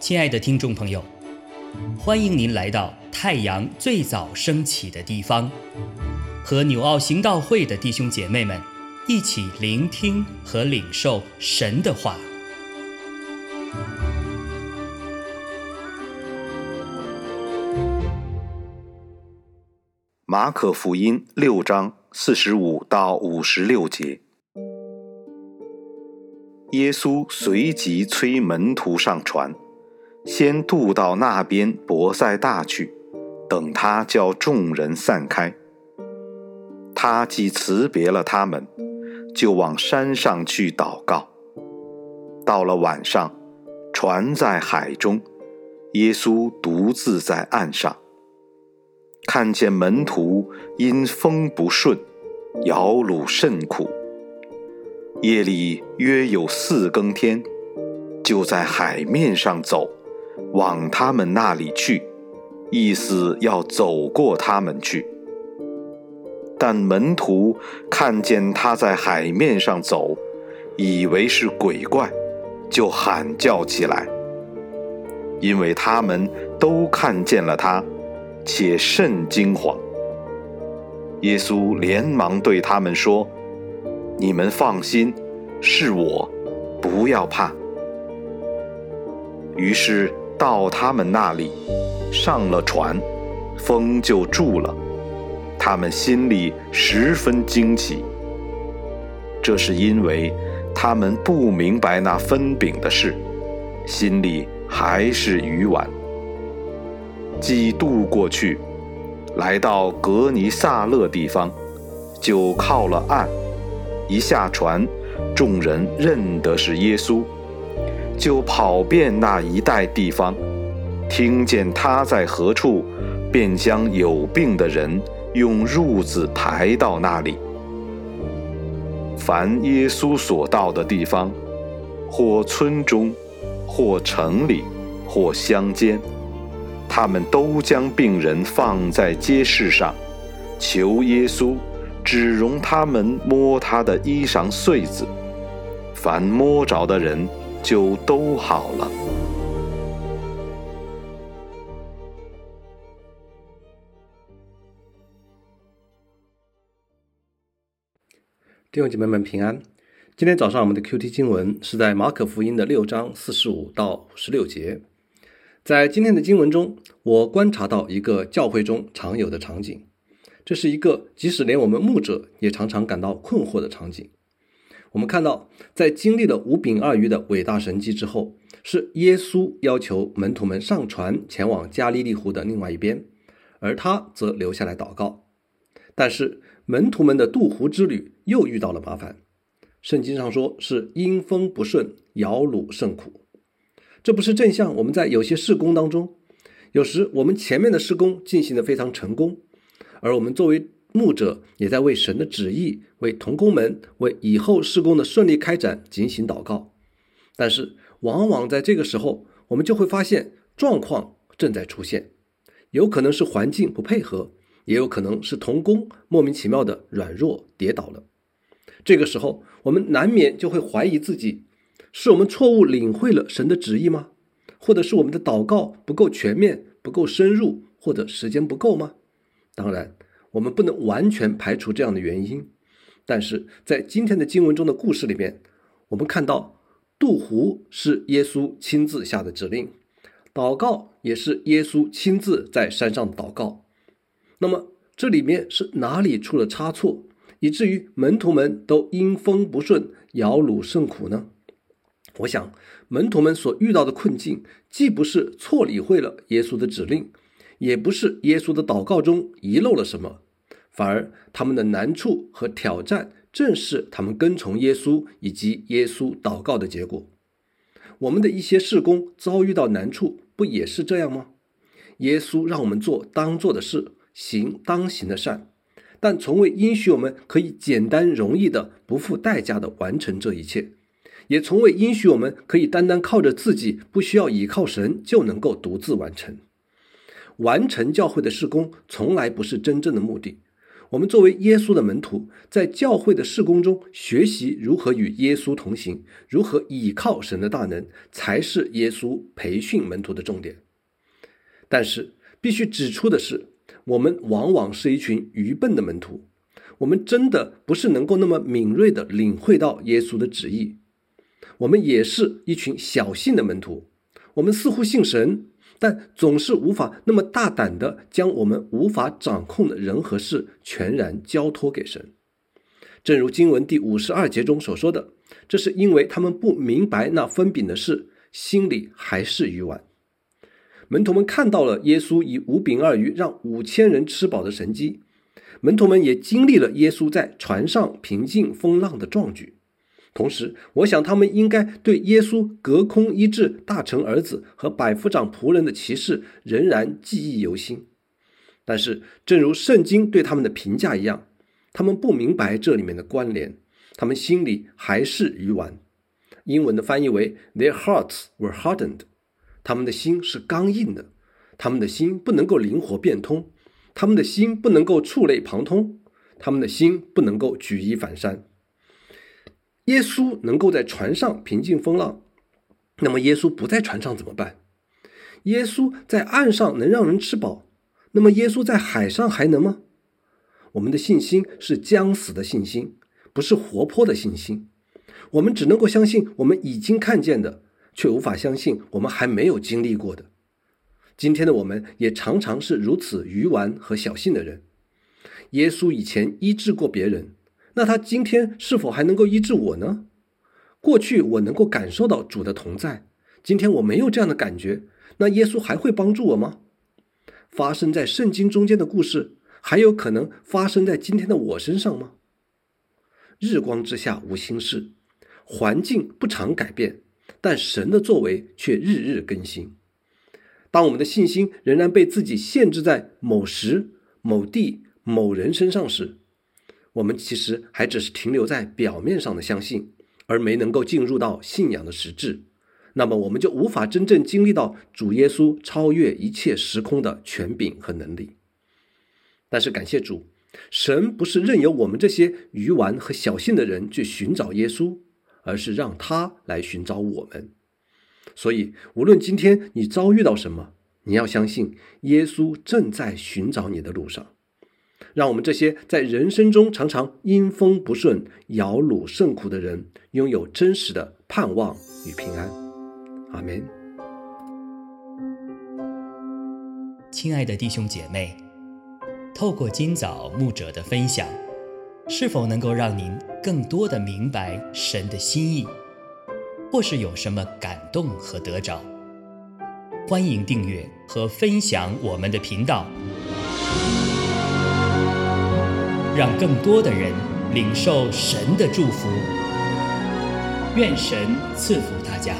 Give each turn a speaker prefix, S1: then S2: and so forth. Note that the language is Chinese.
S1: 亲爱的听众朋友，欢迎您来到太阳最早升起的地方，和纽奥行道会的弟兄姐妹们一起聆听和领受神的话。
S2: 马可福音六章四十五到五十六节，耶稣随即催门徒上船。先渡到那边伯赛大去，等他叫众人散开。他既辞别了他们，就往山上去祷告。到了晚上，船在海中，耶稣独自在岸上，看见门徒因风不顺，摇橹甚苦。夜里约有四更天，就在海面上走。往他们那里去，意思要走过他们去。但门徒看见他在海面上走，以为是鬼怪，就喊叫起来，因为他们都看见了他，且甚惊慌。耶稣连忙对他们说：“你们放心，是我，不要怕。”于是。到他们那里，上了船，风就住了。他们心里十分惊奇。这是因为他们不明白那分饼的事，心里还是愚顽。既渡过去，来到格尼萨勒地方，就靠了岸。一下船，众人认得是耶稣。就跑遍那一带地方，听见他在何处，便将有病的人用褥子抬到那里。凡耶稣所到的地方，或村中，或城里，或乡间，他们都将病人放在街市上，求耶稣只容他们摸他的衣裳穗子。凡摸着的人。就都好了。
S3: 弟兄姐妹们平安。今天早上我们的 Q T 经文是在马可福音的六章四十五到五十六节。在今天的经文中，我观察到一个教会中常有的场景，这是一个即使连我们牧者也常常感到困惑的场景。我们看到，在经历了五饼二鱼的伟大神迹之后，是耶稣要求门徒们上船前往加利利湖的另外一边，而他则留下来祷告。但是门徒们的渡湖之旅又遇到了麻烦，圣经上说是因风不顺，摇橹甚苦。这不是正像我们在有些施工当中，有时我们前面的施工进行的非常成功，而我们作为牧者也在为神的旨意、为同工们、为以后施工的顺利开展进行祷告，但是往往在这个时候，我们就会发现状况正在出现，有可能是环境不配合，也有可能是同工莫名其妙的软弱跌倒了。这个时候，我们难免就会怀疑自己：是我们错误领会了神的旨意吗？或者是我们的祷告不够全面、不够深入，或者时间不够吗？当然。我们不能完全排除这样的原因，但是在今天的经文中的故事里面，我们看到渡湖是耶稣亲自下的指令，祷告也是耶稣亲自在山上祷告。那么这里面是哪里出了差错，以至于门徒们都因风不顺，摇橹甚苦呢？我想门徒们所遇到的困境，既不是错理会了耶稣的指令。也不是耶稣的祷告中遗漏了什么，反而他们的难处和挑战正是他们跟从耶稣以及耶稣祷告的结果。我们的一些事工遭遇到难处，不也是这样吗？耶稣让我们做当做的事，行当行的善，但从未应许我们可以简单容易的、不付代价的完成这一切，也从未应许我们可以单单靠着自己，不需要倚靠神就能够独自完成。完成教会的事工从来不是真正的目的，我们作为耶稣的门徒，在教会的事工中学习如何与耶稣同行，如何倚靠神的大能，才是耶稣培训门徒的重点。但是，必须指出的是，我们往往是一群愚笨的门徒，我们真的不是能够那么敏锐地领会到耶稣的旨意。我们也是一群小信的门徒，我们似乎信神。但总是无法那么大胆的将我们无法掌控的人和事全然交托给神，正如经文第五十二节中所说的，这是因为他们不明白那分饼的事，心里还是愚顽。门徒们看到了耶稣以五饼二鱼让五千人吃饱的神迹，门徒们也经历了耶稣在船上平静风浪的壮举。同时，我想他们应该对耶稣隔空医治大臣儿子和百夫长仆人的奇事仍然记忆犹新。但是，正如圣经对他们的评价一样，他们不明白这里面的关联，他们心里还是愚顽。英文的翻译为 “Their hearts were hardened”，他们的心是刚硬的，他们的心不能够灵活变通，他们的心不能够触类旁通，他们的心不能够举一反三。耶稣能够在船上平静风浪，那么耶稣不在船上怎么办？耶稣在岸上能让人吃饱，那么耶稣在海上还能吗？我们的信心是将死的信心，不是活泼的信心。我们只能够相信我们已经看见的，却无法相信我们还没有经历过的。今天的我们也常常是如此愚顽和小信的人。耶稣以前医治过别人。那他今天是否还能够医治我呢？过去我能够感受到主的同在，今天我没有这样的感觉，那耶稣还会帮助我吗？发生在圣经中间的故事，还有可能发生在今天的我身上吗？日光之下无新事，环境不常改变，但神的作为却日日更新。当我们的信心仍然被自己限制在某时、某地、某人身上时，我们其实还只是停留在表面上的相信，而没能够进入到信仰的实质，那么我们就无法真正经历到主耶稣超越一切时空的权柄和能力。但是感谢主，神不是任由我们这些愚顽和小信的人去寻找耶稣，而是让他来寻找我们。所以，无论今天你遭遇到什么，你要相信耶稣正在寻找你的路上。让我们这些在人生中常常阴风不顺、摇橹甚苦的人，拥有真实的盼望与平安。阿门。
S1: 亲爱的弟兄姐妹，透过今早牧者的分享，是否能够让您更多的明白神的心意，或是有什么感动和得着？欢迎订阅和分享我们的频道。让更多的人领受神的祝福，愿神赐福大家。